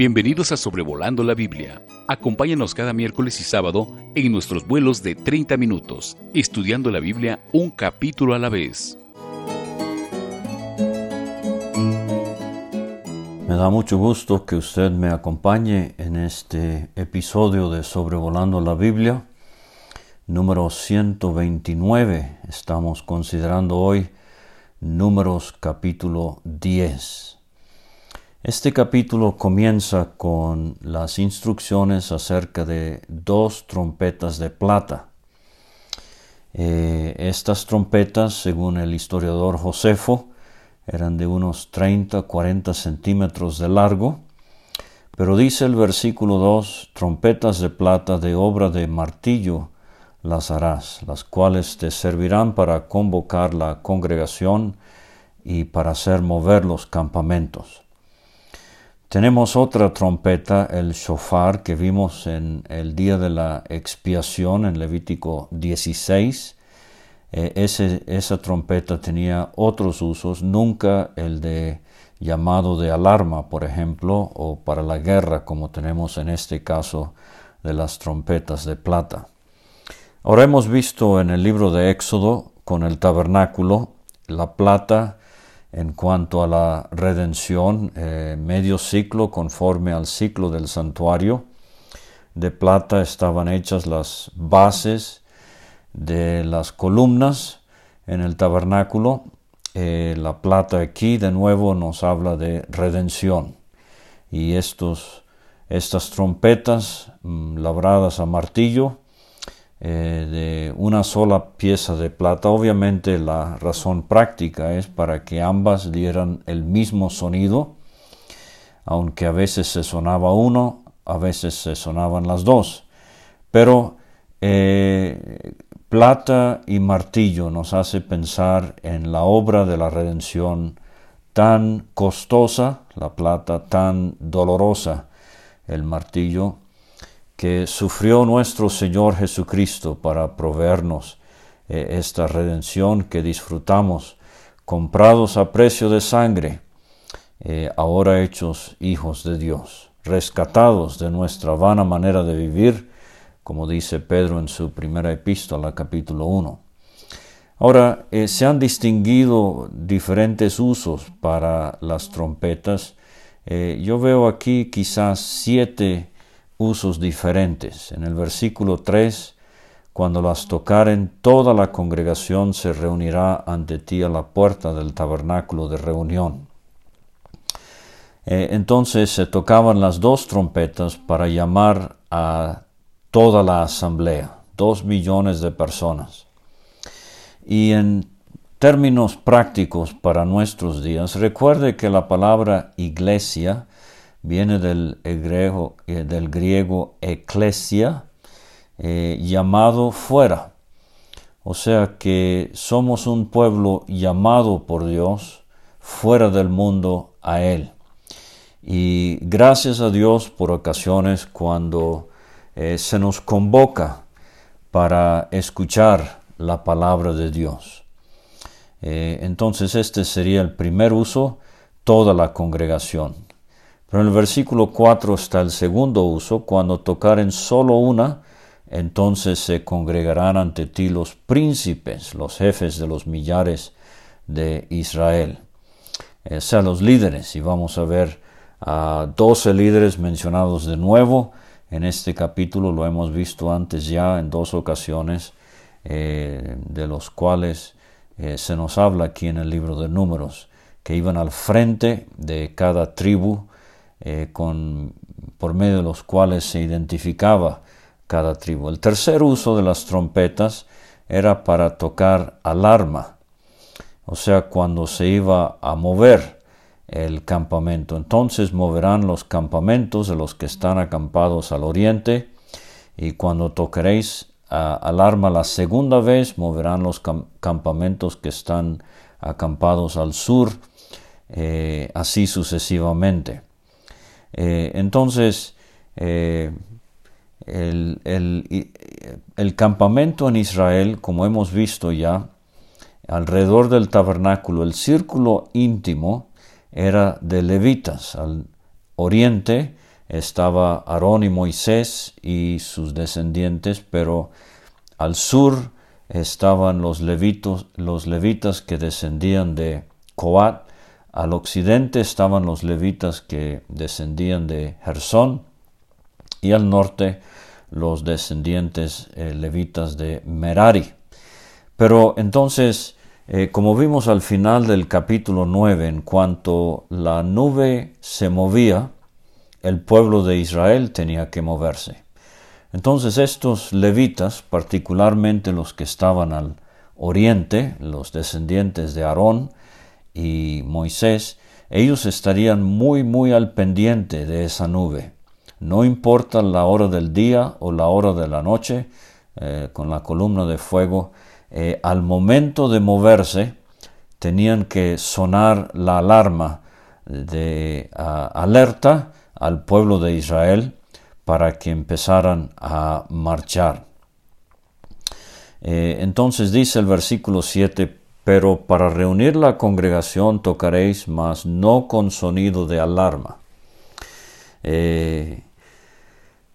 Bienvenidos a Sobrevolando la Biblia. Acompáñanos cada miércoles y sábado en nuestros vuelos de 30 minutos, estudiando la Biblia un capítulo a la vez. Me da mucho gusto que usted me acompañe en este episodio de Sobrevolando la Biblia, número 129. Estamos considerando hoy números capítulo 10. Este capítulo comienza con las instrucciones acerca de dos trompetas de plata. Eh, estas trompetas, según el historiador Josefo, eran de unos 30-40 centímetros de largo, pero dice el versículo 2, trompetas de plata de obra de martillo las harás, las cuales te servirán para convocar la congregación y para hacer mover los campamentos. Tenemos otra trompeta, el shofar, que vimos en el día de la expiación en Levítico 16. Eh, esa trompeta tenía otros usos, nunca el de llamado de alarma, por ejemplo, o para la guerra, como tenemos en este caso de las trompetas de plata. Ahora hemos visto en el libro de Éxodo, con el tabernáculo, la plata en cuanto a la redención, eh, medio ciclo conforme al ciclo del santuario. De plata estaban hechas las bases de las columnas en el tabernáculo. Eh, la plata aquí de nuevo nos habla de redención. Y estos, estas trompetas mm, labradas a martillo eh, de una sola pieza de plata. Obviamente la razón práctica es para que ambas dieran el mismo sonido, aunque a veces se sonaba uno, a veces se sonaban las dos. Pero eh, plata y martillo nos hace pensar en la obra de la redención tan costosa, la plata tan dolorosa, el martillo que sufrió nuestro Señor Jesucristo para proveernos eh, esta redención que disfrutamos, comprados a precio de sangre, eh, ahora hechos hijos de Dios, rescatados de nuestra vana manera de vivir, como dice Pedro en su primera epístola, capítulo 1. Ahora, eh, se han distinguido diferentes usos para las trompetas. yo veo aquí quizás siete usos diferentes. En el versículo 3, cuando las tocaren, toda la congregación se reunirá ante ti a la puerta del tabernáculo de reunión. Eh, entonces se tocaban las dos trompetas para llamar a toda la asamblea, dos millones de personas. Y en términos prácticos para nuestros días, recuerde que la palabra iglesia viene del griego, eh, del griego eclesia, eh, llamado fuera. O sea que somos un pueblo llamado por Dios fuera del mundo a Él. Y gracias a Dios por ocasiones cuando eh, se nos convoca para escuchar la palabra de Dios. entonces este sería el primer uso, toda la congregación. Pero en el versículo 4 está el segundo uso, cuando tocaren solo una, entonces se congregarán ante ti los príncipes, los jefes de los millares de Israel. O sea, los líderes, y vamos a ver a doce líderes mencionados de nuevo en este capítulo, lo hemos visto antes ya en dos ocasiones, eh, de los cuales eh, se nos habla aquí en el libro de números, que iban al frente de cada tribu eh, con, por medio de los cuales se identificaba cada tribu. El tercer uso de las trompetas era para tocar alarma, o sea, cuando se iba a mover el campamento. Entonces moverán los campamentos de los que están acampados al oriente, y cuando tocaréis alarma la segunda vez, moverán los campamentos que están acampados al sur, eh, así sucesivamente. Eh, entonces, eh, el, el, campamento en Israel, como hemos visto ya, alrededor del tabernáculo, el círculo íntimo era de levitas. Al oriente estaba Aarón y Moisés y sus descendientes, pero al sur estaban los, levitos, los levitas que descendían de Coat, al occidente estaban los levitas que descendían de Gersón y al norte los descendientes eh, levitas de Merari. Pero entonces, eh, como vimos al final del capítulo 9, en cuanto la nube se movía, el pueblo de Israel tenía que moverse. Entonces estos levitas, particularmente los que estaban al oriente, los descendientes de Aarón y Moisés, ellos estarían muy, muy al pendiente de esa nube. No importa la hora del día o la hora de la noche, eh, con la columna de fuego, eh, al momento de moverse tenían que sonar la alarma de alerta al pueblo de Israel para que empezaran a marchar. Eh, entonces dice el versículo 7, pero para reunir la congregación tocaréis, mas no con sonido de alarma. Eh,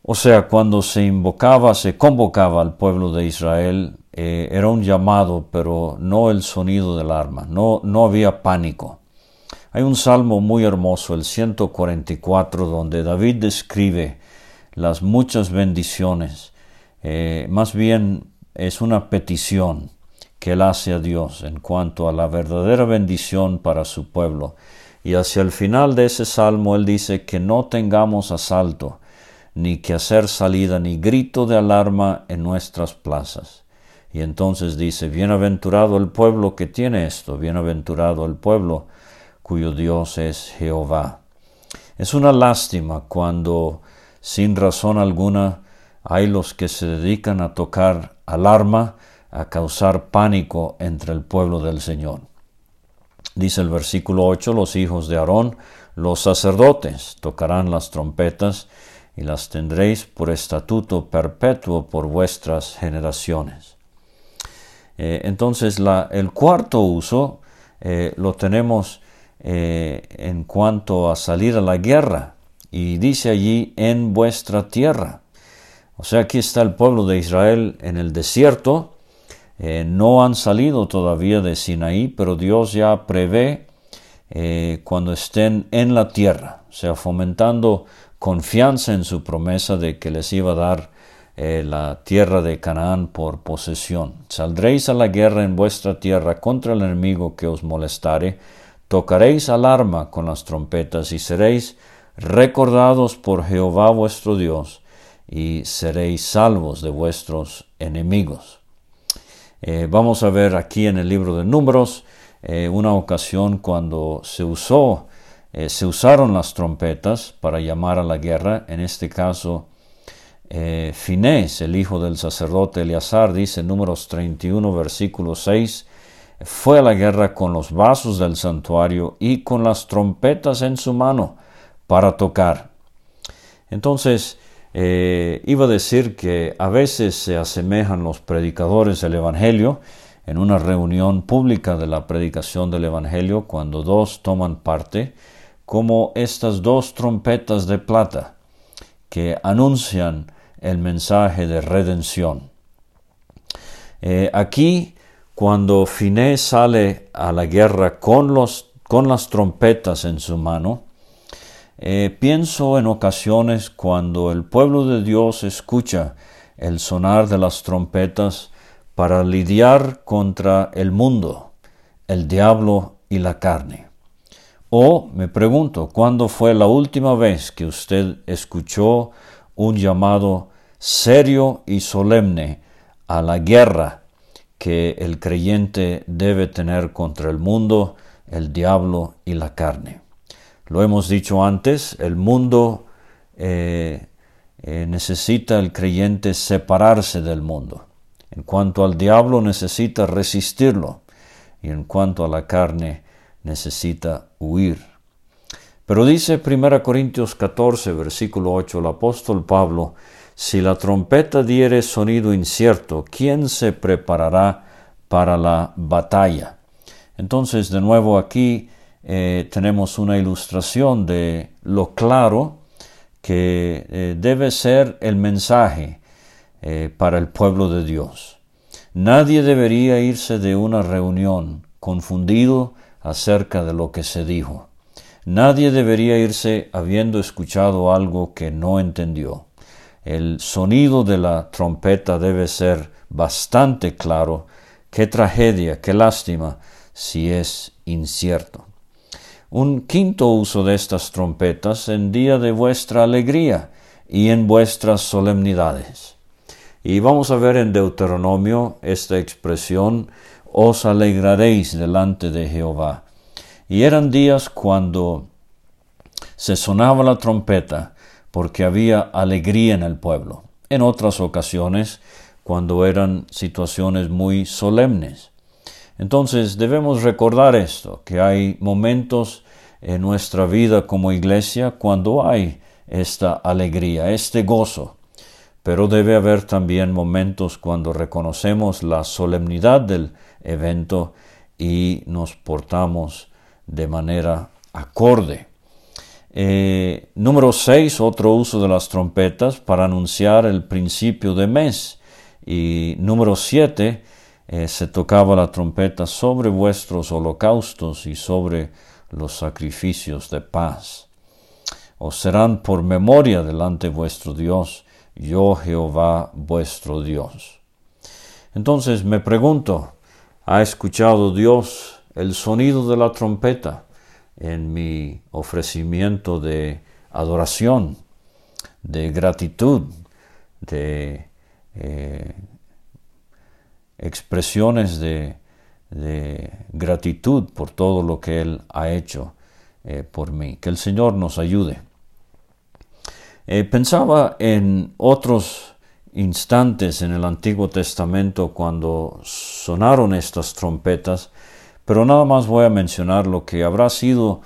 o sea, cuando se invocaba, se convocaba al pueblo de Israel, eh, era un llamado, pero no el sonido del arma, no, no había pánico. Hay un salmo muy hermoso, el 144, donde David describe las muchas bendiciones. Eh, más bien es una petición que él hace a Dios en cuanto a la verdadera bendición para su pueblo. Y hacia el final de ese salmo él dice que no tengamos asalto, ni que hacer salida, ni grito de alarma en nuestras plazas. Y entonces dice, bienaventurado el pueblo que tiene esto, bienaventurado el pueblo cuyo Dios es Jehová. Es una lástima cuando sin razón alguna hay los que se dedican a tocar alarma, a causar pánico entre el pueblo del Señor. Dice el versículo 8, los hijos de Aarón, los sacerdotes, tocarán las trompetas y las tendréis por estatuto perpetuo por vuestras generaciones. Eh, entonces el cuarto uso eh, lo tenemos eh, en cuanto a salir a la guerra. Y dice allí, en vuestra tierra. O sea, aquí está el pueblo de Israel en el desierto. Eh, no han salido todavía de Sinaí, pero Dios ya prevé eh, cuando estén en la tierra. O sea, fomentando confianza en su promesa de que les iba a dar la tierra de Canaán por posesión. Saldréis a la guerra en vuestra tierra contra el enemigo que os molestare tocaréis alarma con las trompetas y seréis recordados por Jehová vuestro Dios y seréis salvos de vuestros enemigos. Eh, vamos a ver aquí en el libro de Números eh, una ocasión cuando se usó, eh, se usaron las trompetas para llamar a la guerra. En este caso, Finés, el hijo del sacerdote Eleazar, dice en Números 31, versículo 6, fue a la guerra con los vasos del santuario y con las trompetas en su mano para tocar. Entonces, eh, iba a decir que a veces se asemejan los predicadores del Evangelio en una reunión pública de la predicación del Evangelio cuando dos toman parte, como estas dos trompetas de plata que anuncian el mensaje de redención. Eh, aquí cuando Finé sale a la guerra con, los, con las trompetas en su mano, eh, pienso en ocasiones cuando el pueblo de Dios escucha el sonar de las trompetas para lidiar contra el mundo, el diablo y la carne. O me pregunto, ¿cuándo fue la última vez que usted escuchó un llamado serio y solemne a la guerra que el creyente debe tener contra el mundo, el diablo y la carne. Lo hemos dicho antes, el mundo eh, eh, necesita el creyente separarse del mundo. En cuanto al diablo necesita resistirlo y en cuanto a la carne necesita huir. Pero dice 1 Corintios 14, versículo 8, el apóstol Pablo, si la trompeta diere sonido incierto, ¿quién se preparará para la batalla? Entonces, de nuevo aquí eh, tenemos una ilustración de lo claro que eh, debe ser el mensaje eh, para el pueblo de Dios. Nadie debería irse de una reunión confundido acerca de lo que se dijo. Nadie debería irse habiendo escuchado algo que no entendió. El sonido de la trompeta debe ser bastante claro. Qué tragedia, qué lástima si es incierto. Un quinto uso de estas trompetas en día de vuestra alegría y en vuestras solemnidades. Y vamos a ver en Deuteronomio esta expresión, os alegraréis delante de Jehová. Y eran días cuando se sonaba la trompeta porque había alegría en el pueblo. En otras ocasiones, cuando eran situaciones muy solemnes. Entonces debemos recordar esto, que hay momentos en nuestra vida como iglesia cuando hay esta alegría, este gozo, pero debe haber también momentos cuando reconocemos la solemnidad del evento y nos portamos de manera acorde. Eh, número 6, otro uso de las trompetas para anunciar el principio de mes. Y número 7, eh, se tocaba la trompeta sobre vuestros holocaustos y sobre los sacrificios de paz. Os serán por memoria delante vuestro Dios, yo Jehová vuestro Dios. Entonces me pregunto, ¿ha escuchado Dios el sonido de la trompeta en mi ofrecimiento de adoración, de gratitud, de eh, expresiones de, gratitud por todo lo que Él ha hecho eh, por mí. Que el Señor nos ayude. Eh, pensaba en otros instantes en el Antiguo Testamento cuando sonaron estas trompetas, pero nada más voy a mencionar lo que habrá sido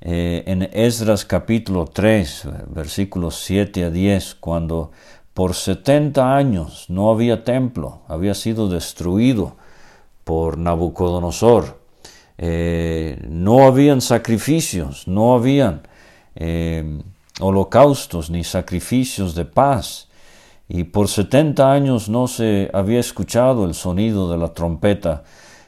eh, en Esdras capítulo 3, versículos 7 a 10, cuando por 70 años no había templo, había sido destruido por Nabucodonosor. Eh, no habían sacrificios, no habían eh, holocaustos ni sacrificios de paz. Y por 70 años no se había escuchado el sonido de la trompeta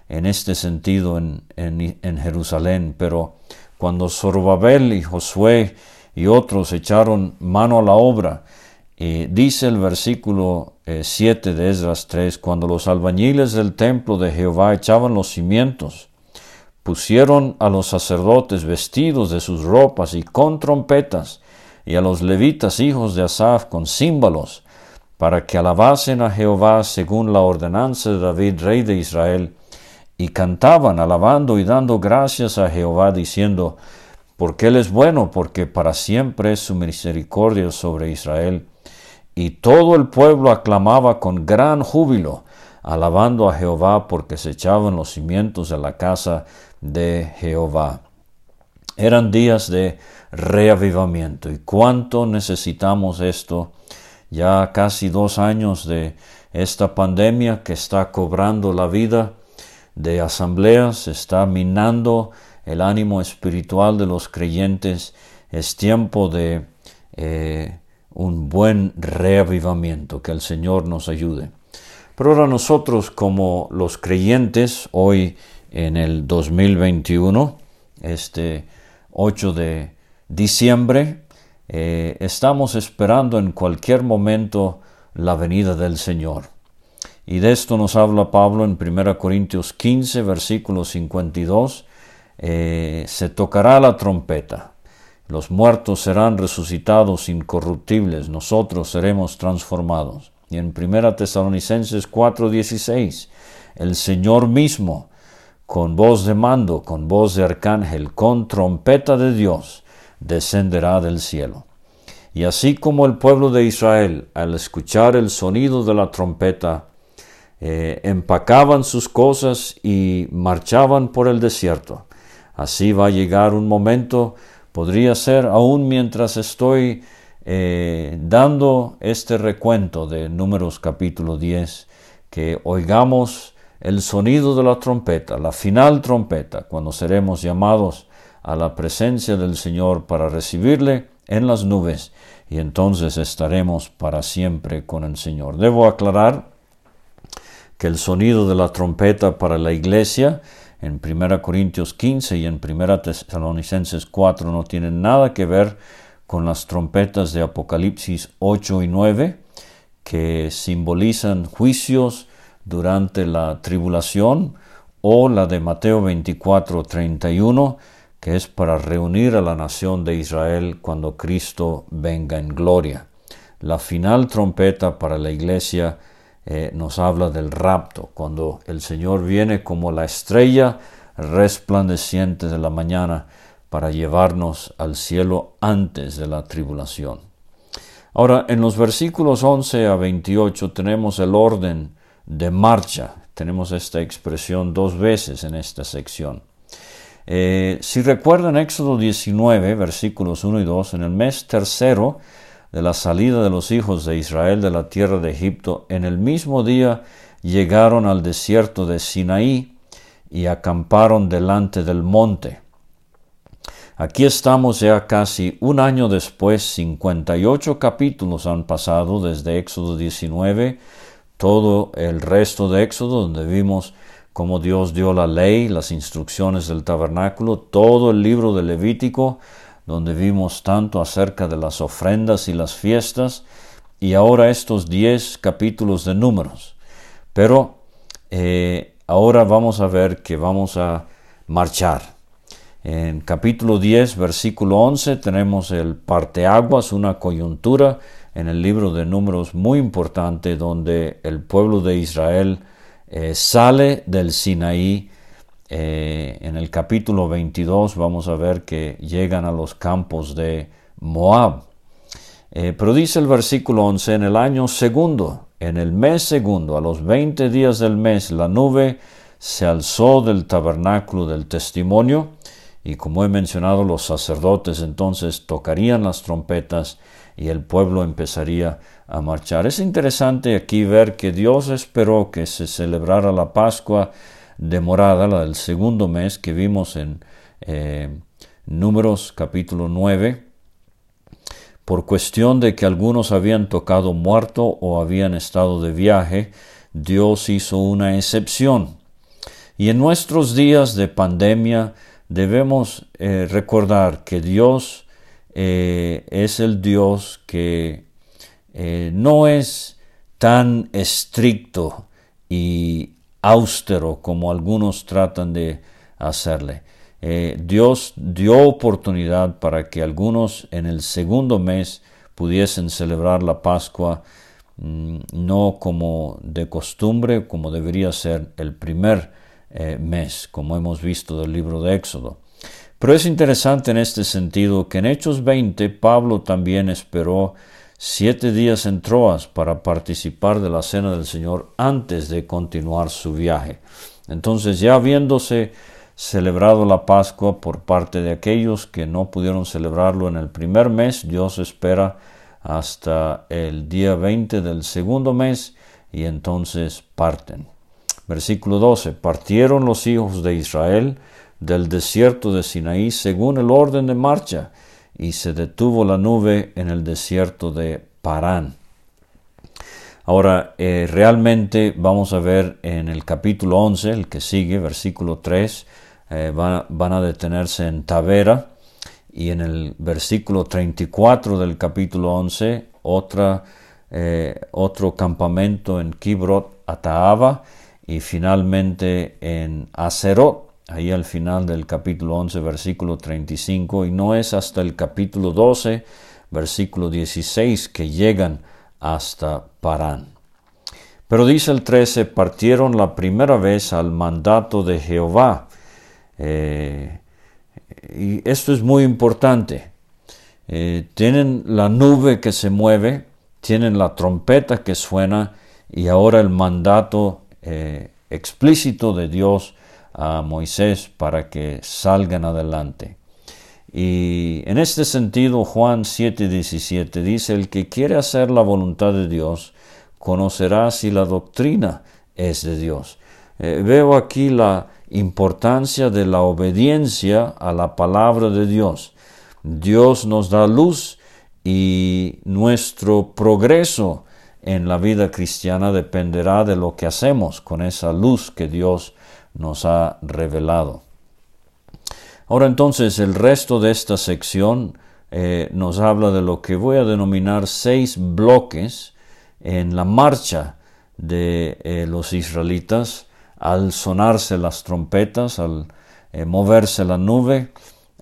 en este sentido en, en Jerusalén. Pero cuando Zorobabel y Josué y otros echaron mano a la obra, dice el versículo 7 eh, de Esdras 3, cuando los albañiles del templo de Jehová echaban los cimientos, pusieron a los sacerdotes vestidos de sus ropas y con trompetas, y a los levitas hijos de Asaf con címbalos, para que alabasen a Jehová según la ordenanza de David, rey de Israel, y cantaban alabando y dando gracias a Jehová, diciendo, porque Él es bueno, porque para siempre es su misericordia sobre Israel y todo el pueblo aclamaba con gran júbilo, alabando a Jehová porque se echaban los cimientos de la casa de Jehová. Eran días de reavivamiento y cuánto necesitamos esto ya casi dos años de esta pandemia que está cobrando la vida de asambleas, está minando el ánimo espiritual de los creyentes. Es tiempo de eh, un buen reavivamiento, que el Señor nos ayude. Pero ahora nosotros como los creyentes, hoy en el 2021, este 8 de diciembre, eh, estamos esperando en cualquier momento la venida del Señor. Y de esto nos habla Pablo en 1 Corintios 15, versículo 52. Eh, se tocará la trompeta los muertos serán resucitados incorruptibles, nosotros seremos transformados. Y en 1 Tesalonicenses 4:16, el Señor mismo, con voz de mando, con voz de arcángel, con trompeta de Dios, descenderá del cielo. Y así como el pueblo de Israel, al escuchar el sonido de la trompeta, eh, empacaban sus cosas y marchaban por el desierto, así va a llegar un momento Podría ser aún mientras estoy eh, dando este recuento de Números capítulo 10, que oigamos el sonido de la trompeta, la final trompeta, cuando seremos llamados a la presencia del Señor para recibirle en las nubes y entonces estaremos para siempre con el Señor. Debo aclarar que el sonido de la trompeta para la iglesia en 1 Corintios 15 y en 1 Tesalonicenses 4 no tienen nada que ver con las trompetas de Apocalipsis 8 y 9, que simbolizan juicios durante la tribulación, o la de Mateo 24, 31, que es para reunir a la nación de Israel cuando Cristo venga en gloria. La final trompeta para la iglesia eh, nos habla del rapto, cuando el Señor viene como la estrella resplandeciente de la mañana para llevarnos al cielo antes de la tribulación. Ahora, en los versículos 11 a 28 tenemos el orden de marcha. Tenemos esta expresión dos veces en esta sección. Eh, si recuerdan Éxodo 19, versículos 1 y 2, en el mes tercero de la salida de los hijos de Israel de la tierra de Egipto, en el mismo día llegaron al desierto de Sinaí y acamparon delante del monte. Aquí estamos ya casi un año después, 58 capítulos han pasado desde Éxodo 19, todo el resto de Éxodo, donde vimos cómo Dios dio la ley, las instrucciones del tabernáculo, todo el libro de Levítico, donde vimos tanto acerca de las ofrendas y las fiestas, y ahora estos 10 capítulos de números. Pero eh, ahora vamos a ver que vamos a marchar en capítulo 10, versículo 11, tenemos el parteaguas, una coyuntura en el libro de números muy importante donde el pueblo de Israel eh, sale del Sinaí. Eh, en el capítulo 22 vamos a ver que llegan a los campos de Moab. Eh, pero dice el versículo 11, en el año segundo, en el mes segundo, a los 20 días del mes, la nube se alzó del tabernáculo del testimonio y como he mencionado, los sacerdotes entonces tocarían las trompetas y el pueblo empezaría a marchar. Es interesante aquí ver que Dios esperó que se celebrara la Pascua demorada, la del segundo mes que vimos en eh, Números capítulo 9, por cuestión de que algunos habían tocado muerto o habían estado de viaje, Dios hizo una excepción. Y en nuestros días de pandemia, debemos eh, recordar que Dios eh, es el Dios que no es tan estricto y austero como algunos tratan de hacerle. Dios dio oportunidad para que algunos en el segundo mes pudiesen celebrar la Pascua mm, no como de costumbre, como debería ser el primer eh, mes, como hemos visto del libro de Éxodo. Pero es interesante en este sentido que en Hechos 20 Pablo también esperó siete días en Troas para participar de la cena del Señor antes de continuar su viaje. Entonces ya habiéndose celebrado la Pascua por parte de aquellos que no pudieron celebrarlo en el primer mes, Dios espera hasta el día 20 del segundo mes y entonces parten. Versículo 12. Partieron los hijos de Israel del desierto de Sinaí según el orden de marcha, y se detuvo la nube en el desierto de Parán. Ahora, eh, realmente vamos a ver en el capítulo 11, el que sigue, versículo 3, eh, van, a detenerse en Tavera, y en el versículo 34 del capítulo 11, otra, eh, otro campamento en Kibrot Ataaba, y finalmente en Acerot, ahí al final del capítulo 11, versículo 35, y no es hasta el capítulo 12, versículo 16, que llegan hasta Parán. Pero dice el 13, partieron la primera vez al mandato de Jehová. Eh, y esto es muy importante. Eh, tienen la nube que se mueve, tienen la trompeta que suena y ahora el mandato eh, explícito de Dios a Moisés para que salgan adelante. Y en este sentido, Juan 7:17 dice, el que quiere hacer la voluntad de Dios, conocerá si la doctrina es de Dios. Eh, veo aquí la importancia de la obediencia a la palabra de Dios. Dios nos da luz y nuestro progreso en la vida cristiana dependerá de lo que hacemos con esa luz que Dios nos ha revelado. Ahora entonces el resto de esta sección eh, nos habla de lo que voy a denominar seis bloques en la marcha de eh, los israelitas al sonarse las trompetas, al eh, moverse la nube,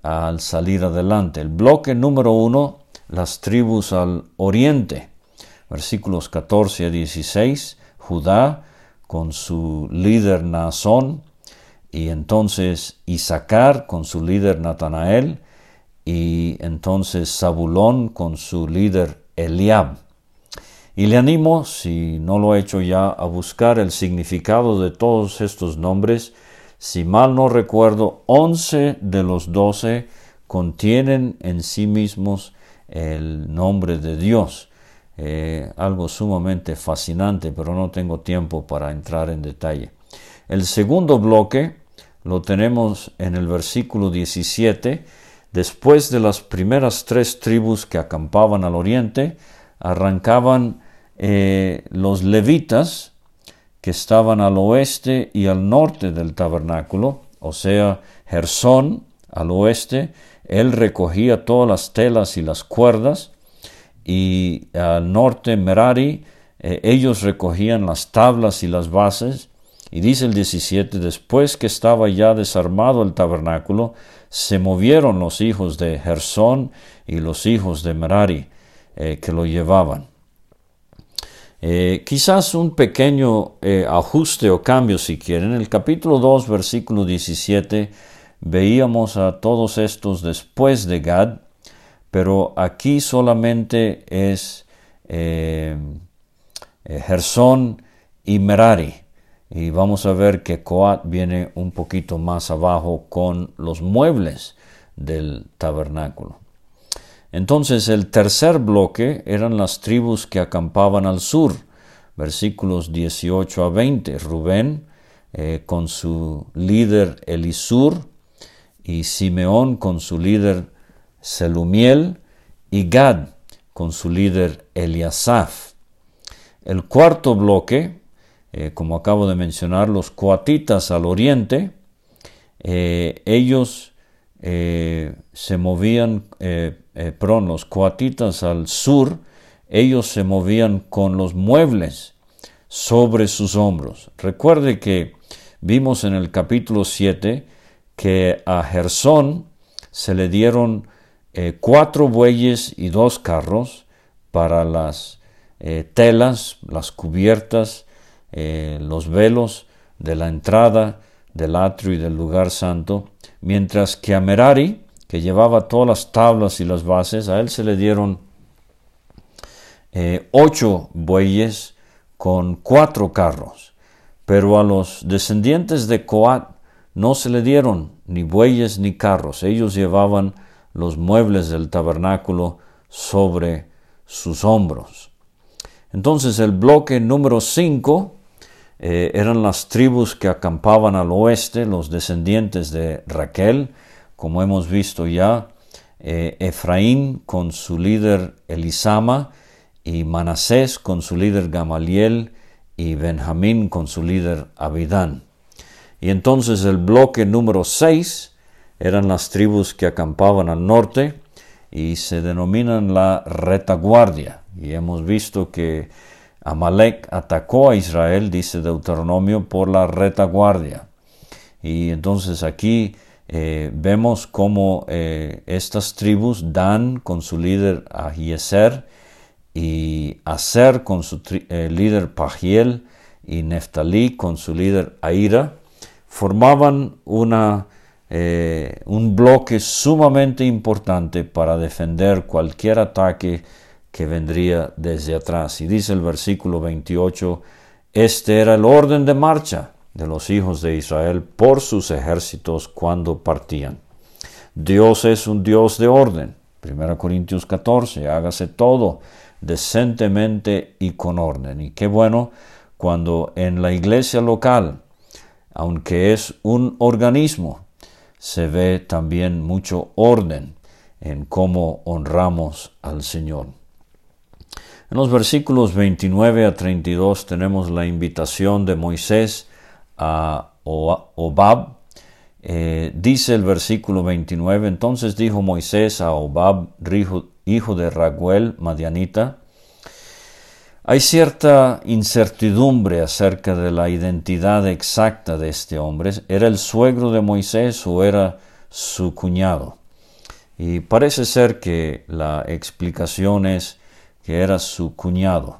al salir adelante. El bloque número uno, las tribus al oriente, versículos 14 a 16, Judá con su líder Naasón, y entonces Isaacar con su líder Natanael, y entonces Zabulón con su líder Eliab. Y le animo, si no lo he hecho ya, a buscar el significado de todos estos nombres. Si mal no recuerdo, once de los doce contienen en sí mismos el nombre de Dios. Eh, algo sumamente fascinante, pero no tengo tiempo para entrar en detalle. El segundo bloque lo tenemos en el versículo 17. Después de las primeras tres tribus que acampaban al oriente, arrancaban eh, los levitas que estaban al oeste y al norte del tabernáculo, o sea, Gersón al oeste, él recogía todas las telas y las cuerdas, y al norte Merari, eh, ellos recogían las tablas y las bases, y dice el 17, después que estaba ya desarmado el tabernáculo, se movieron los hijos de Gersón y los hijos de Merari eh, que lo llevaban. Eh, quizás un pequeño ajuste o cambio si quieren. En el capítulo 2, versículo 17, veíamos a todos estos después de Gad, pero aquí solamente es eh, Gersón y Merari. Y vamos a ver que Coat viene un poquito más abajo con los muebles del tabernáculo. Entonces el tercer bloque eran las tribus que acampaban al sur, versículos 18 a 20. Rubén eh, con su líder Elisur y Simeón con su líder Selumiel y Gad con su líder Eliasaf. El cuarto bloque, eh, como acabo de mencionar, los coatitas al oriente, eh, ellos se movían eh, los coatitas al sur, ellos se movían con los muebles sobre sus hombros. Recuerde que vimos en el capítulo 7 que a Gersón se le dieron eh, cuatro bueyes y dos carros para las eh, telas, las cubiertas, eh, los velos de la entrada del atrio y del lugar santo, mientras que a Merari que llevaba todas las tablas y las bases, a él se le dieron ocho bueyes con cuatro carros, pero a los descendientes de Coat no se le dieron ni bueyes ni carros, ellos llevaban los muebles del tabernáculo sobre sus hombros. Entonces el bloque número cinco eh, eran las tribus que acampaban al oeste, los descendientes de Raquel, como hemos visto ya, eh, Efraín con su líder Elisama y Manasés con su líder Gamaliel y Benjamín con su líder Abidán. Y entonces el bloque número 6 eran las tribus que acampaban al norte y se denominan la retaguardia. Y hemos visto que Amalek atacó a Israel, dice Deuteronomio, por la retaguardia. Y entonces aquí eh, vemos cómo eh, estas tribus, Dan con su líder Ahieser y Aser con su eh, líder Pagiel y Neftalí con su líder Aira, formaban una, un bloque sumamente importante para defender cualquier ataque que vendría desde atrás. Y dice el versículo 28, este era el orden de marcha de los hijos de Israel por sus ejércitos cuando partían. Dios es un Dios de orden. 1 Corintios 14, hágase todo decentemente y con orden. Y qué bueno cuando en la iglesia local, aunque es un organismo, se ve también mucho orden en cómo honramos al Señor. En los versículos 29 a 32 tenemos la invitación de Moisés a Obab. Eh, dice el versículo 29, entonces dijo Moisés a Obab, hijo de Raguel, Madianita, hay cierta incertidumbre acerca de la identidad exacta de este hombre. ¿Era el suegro de Moisés o era su cuñado? Y parece ser que la explicación es que era su cuñado.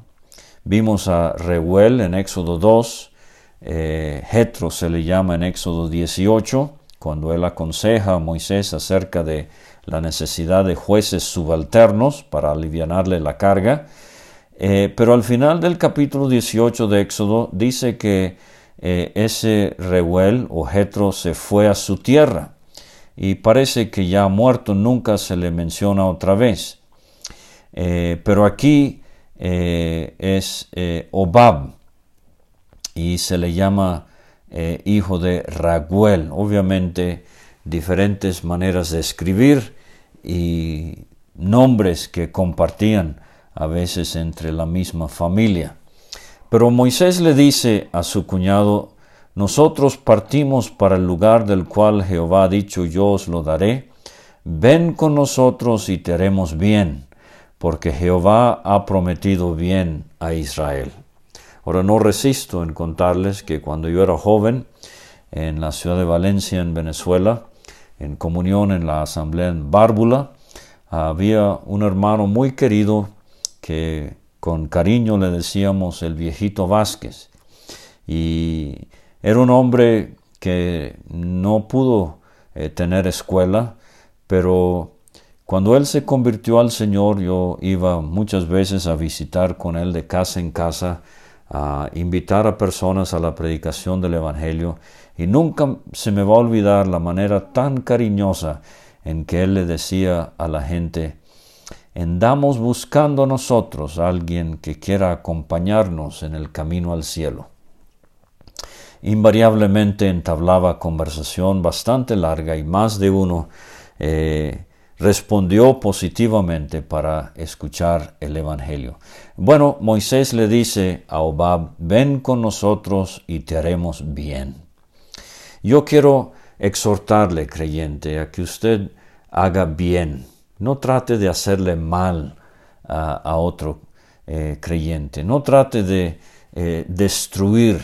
Vimos a Reuel en Éxodo 2, eh, se le llama en Éxodo 18, cuando él aconseja a Moisés acerca de la necesidad de jueces subalternos para aliviarle la carga. Eh, pero al final del capítulo 18 de Éxodo dice que eh, ese Reuel o Jetro se fue a su tierra y parece que ya muerto nunca se le menciona otra vez. Eh, pero aquí es Obab y se le llama hijo de Raguel. Obviamente diferentes maneras de escribir y nombres que compartían a veces entre la misma familia. Pero Moisés le dice a su cuñado, nosotros partimos para el lugar del cual Jehová ha dicho yo os lo daré, ven con nosotros y te haremos bien, porque Jehová ha prometido bien a Israel. Ahora no resisto en contarles que cuando yo era joven, en la ciudad de Valencia, en Venezuela, en comunión en la asamblea en Bárbula, había un hermano muy querido que con cariño le decíamos el viejito Vázquez. Y era un hombre que no pudo eh, tener escuela, pero cuando él se convirtió al Señor, yo iba muchas veces a visitar con él de casa en casa, a invitar a personas a la predicación del Evangelio, y nunca se me va a olvidar la manera tan cariñosa en que él le decía a la gente, andamos buscando nosotros a alguien que quiera acompañarnos en el camino al cielo. Invariablemente entablaba conversación bastante larga y más de uno eh, respondió positivamente para escuchar el Evangelio. Bueno, Moisés le dice a Obab, ven con nosotros y te haremos bien. Yo quiero exhortarle, creyente, a que usted haga bien no trate de hacerle mal a, otro eh, creyente. No trate de eh, destruir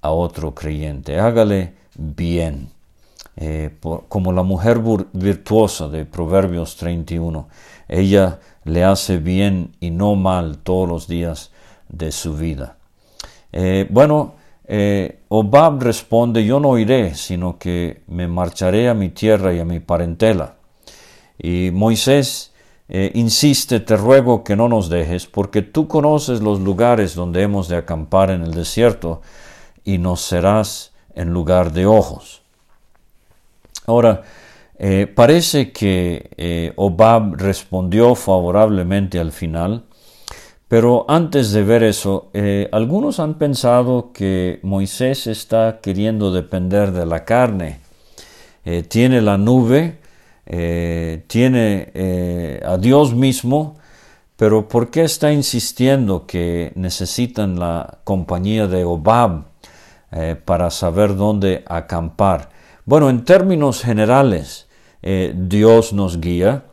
a otro creyente. Hágale bien. Eh, como la mujer virtuosa de Proverbios 31. Ella le hace bien y no mal todos los días de su vida. bueno, Obab responde, yo no iré, sino que me marcharé a mi tierra y a mi parentela. Y Moisés eh, insiste, te ruego que no nos dejes, porque tú conoces los lugares donde hemos de acampar en el desierto, y nos serás en lugar de ojos. Ahora, eh, parece que eh, Obab respondió favorablemente al final, pero antes de ver eso, algunos han pensado que Moisés está queriendo depender de la carne. tiene la nube, eh, tiene eh, a Dios mismo, pero ¿por qué está insistiendo que necesitan la compañía de Obab eh, para saber dónde acampar? Bueno, en términos generales, Dios nos guía,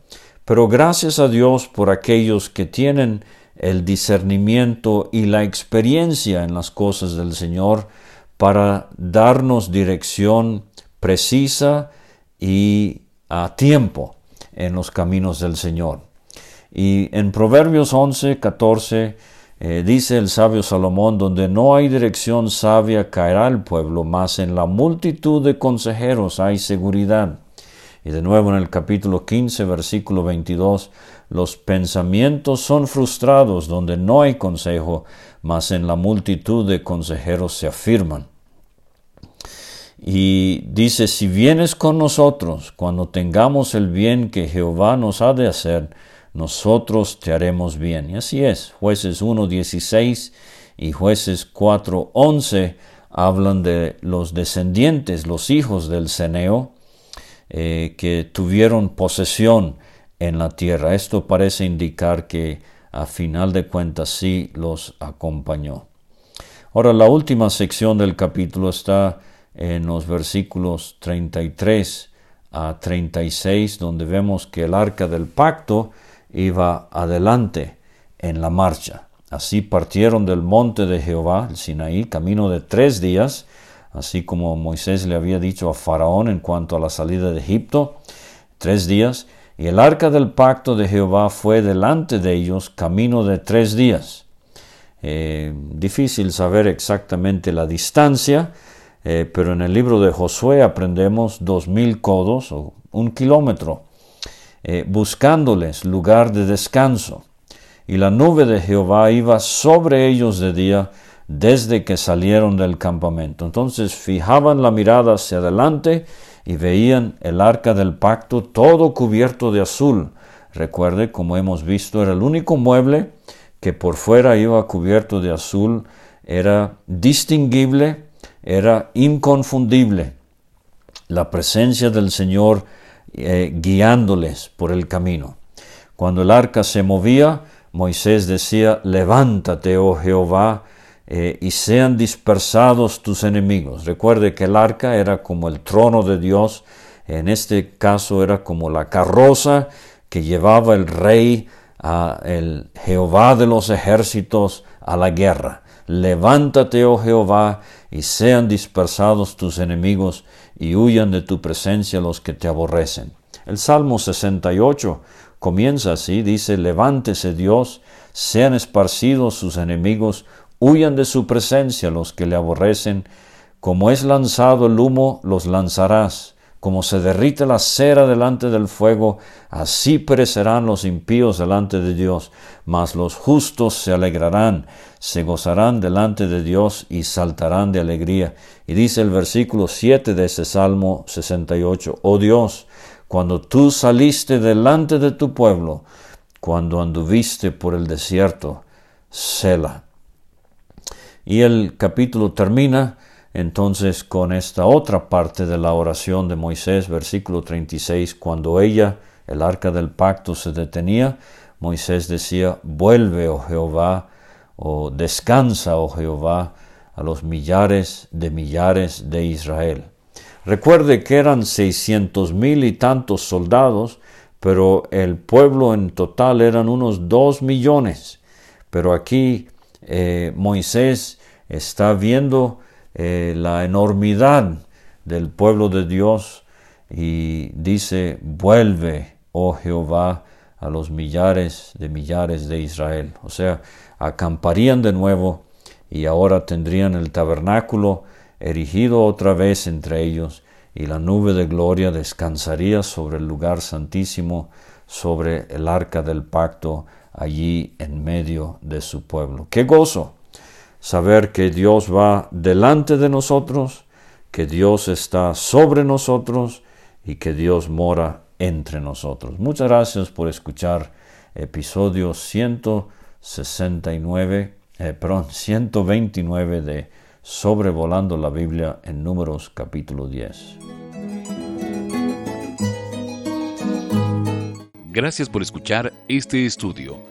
pero gracias a Dios por aquellos que tienen el discernimiento y la experiencia en las cosas del Señor para darnos dirección precisa y a tiempo en los caminos del Señor. Y en Proverbios 11, 14 eh, dice el sabio Salomón, donde no hay dirección sabia caerá el pueblo, mas en la multitud de consejeros hay seguridad. Y de nuevo en el capítulo 15, versículo 22, los pensamientos son frustrados donde no hay consejo, mas en la multitud de consejeros se afirman. Y dice, si vienes con nosotros, cuando tengamos el bien que Jehová nos ha de hacer, nosotros te haremos bien. Y así es, jueces 1.16 y jueces 4.11 hablan de los descendientes, los hijos del Ceneo, eh, que tuvieron posesión en la tierra. Esto parece indicar que a final de cuentas sí los acompañó. Ahora la última sección del capítulo está en los versículos 33 a 36, donde vemos que el arca del pacto iba adelante en la marcha. Así partieron del monte de Jehová, el Sinaí, camino de tres días, así como Moisés le había dicho a Faraón en cuanto a la salida de Egipto, tres días, y el arca del pacto de Jehová fue delante de ellos camino de tres días. Eh, difícil saber exactamente la distancia, eh, pero en el libro de Josué aprendemos dos mil codos o un kilómetro, eh, buscándoles lugar de descanso. Y la nube de Jehová iba sobre ellos de día desde que salieron del campamento. Entonces fijaban la mirada hacia adelante y veían el arca del pacto todo cubierto de azul. Recuerde, como hemos visto, era el único mueble que por fuera iba cubierto de azul, era distinguible era inconfundible la presencia del Señor eh, guiándoles por el camino. Cuando el arca se movía, Moisés decía, levántate, oh Jehová, eh, y sean dispersados tus enemigos. Recuerde que el arca era como el trono de Dios, en este caso era como la carroza que llevaba el rey, a el Jehová de los ejércitos, a la guerra. Levántate, oh Jehová, y sean dispersados tus enemigos, y huyan de tu presencia los que te aborrecen. El Salmo 68 comienza así, dice, Levántese Dios, sean esparcidos sus enemigos, huyan de su presencia los que le aborrecen, como es lanzado el humo, los lanzarás, como se derrite la cera delante del fuego, así perecerán los impíos delante de Dios, mas los justos se alegrarán, se gozarán delante de Dios y saltarán de alegría. Y dice el versículo 7 de ese Salmo 68, Oh Dios, cuando tú saliste delante de tu pueblo, cuando anduviste por el desierto, Sela. Y el capítulo termina entonces con esta otra parte de la oración de Moisés, versículo 36, cuando ella, el arca del pacto, se detenía, Moisés decía, vuelve, oh Jehová, o descansa, oh Jehová, a los millares de millares de Israel. Recuerde que eran seiscientos mil y tantos soldados, pero el pueblo en total eran unos dos millones. Pero aquí eh, Moisés está viendo eh, la enormidad del pueblo de Dios y dice, vuelve, oh Jehová, a los millares de millares de Israel. O sea, acamparían de nuevo y ahora tendrían el tabernáculo erigido otra vez entre ellos y la nube de gloria descansaría sobre el lugar santísimo, sobre el arca del pacto allí en medio de su pueblo. ¡Qué gozo! Saber que Dios va delante de nosotros, que Dios está sobre nosotros y que Dios mora entre nosotros. Muchas gracias por escuchar episodio 169, eh, perdón, 129 de Sobrevolando la Biblia en Números capítulo 10. Gracias por escuchar este estudio.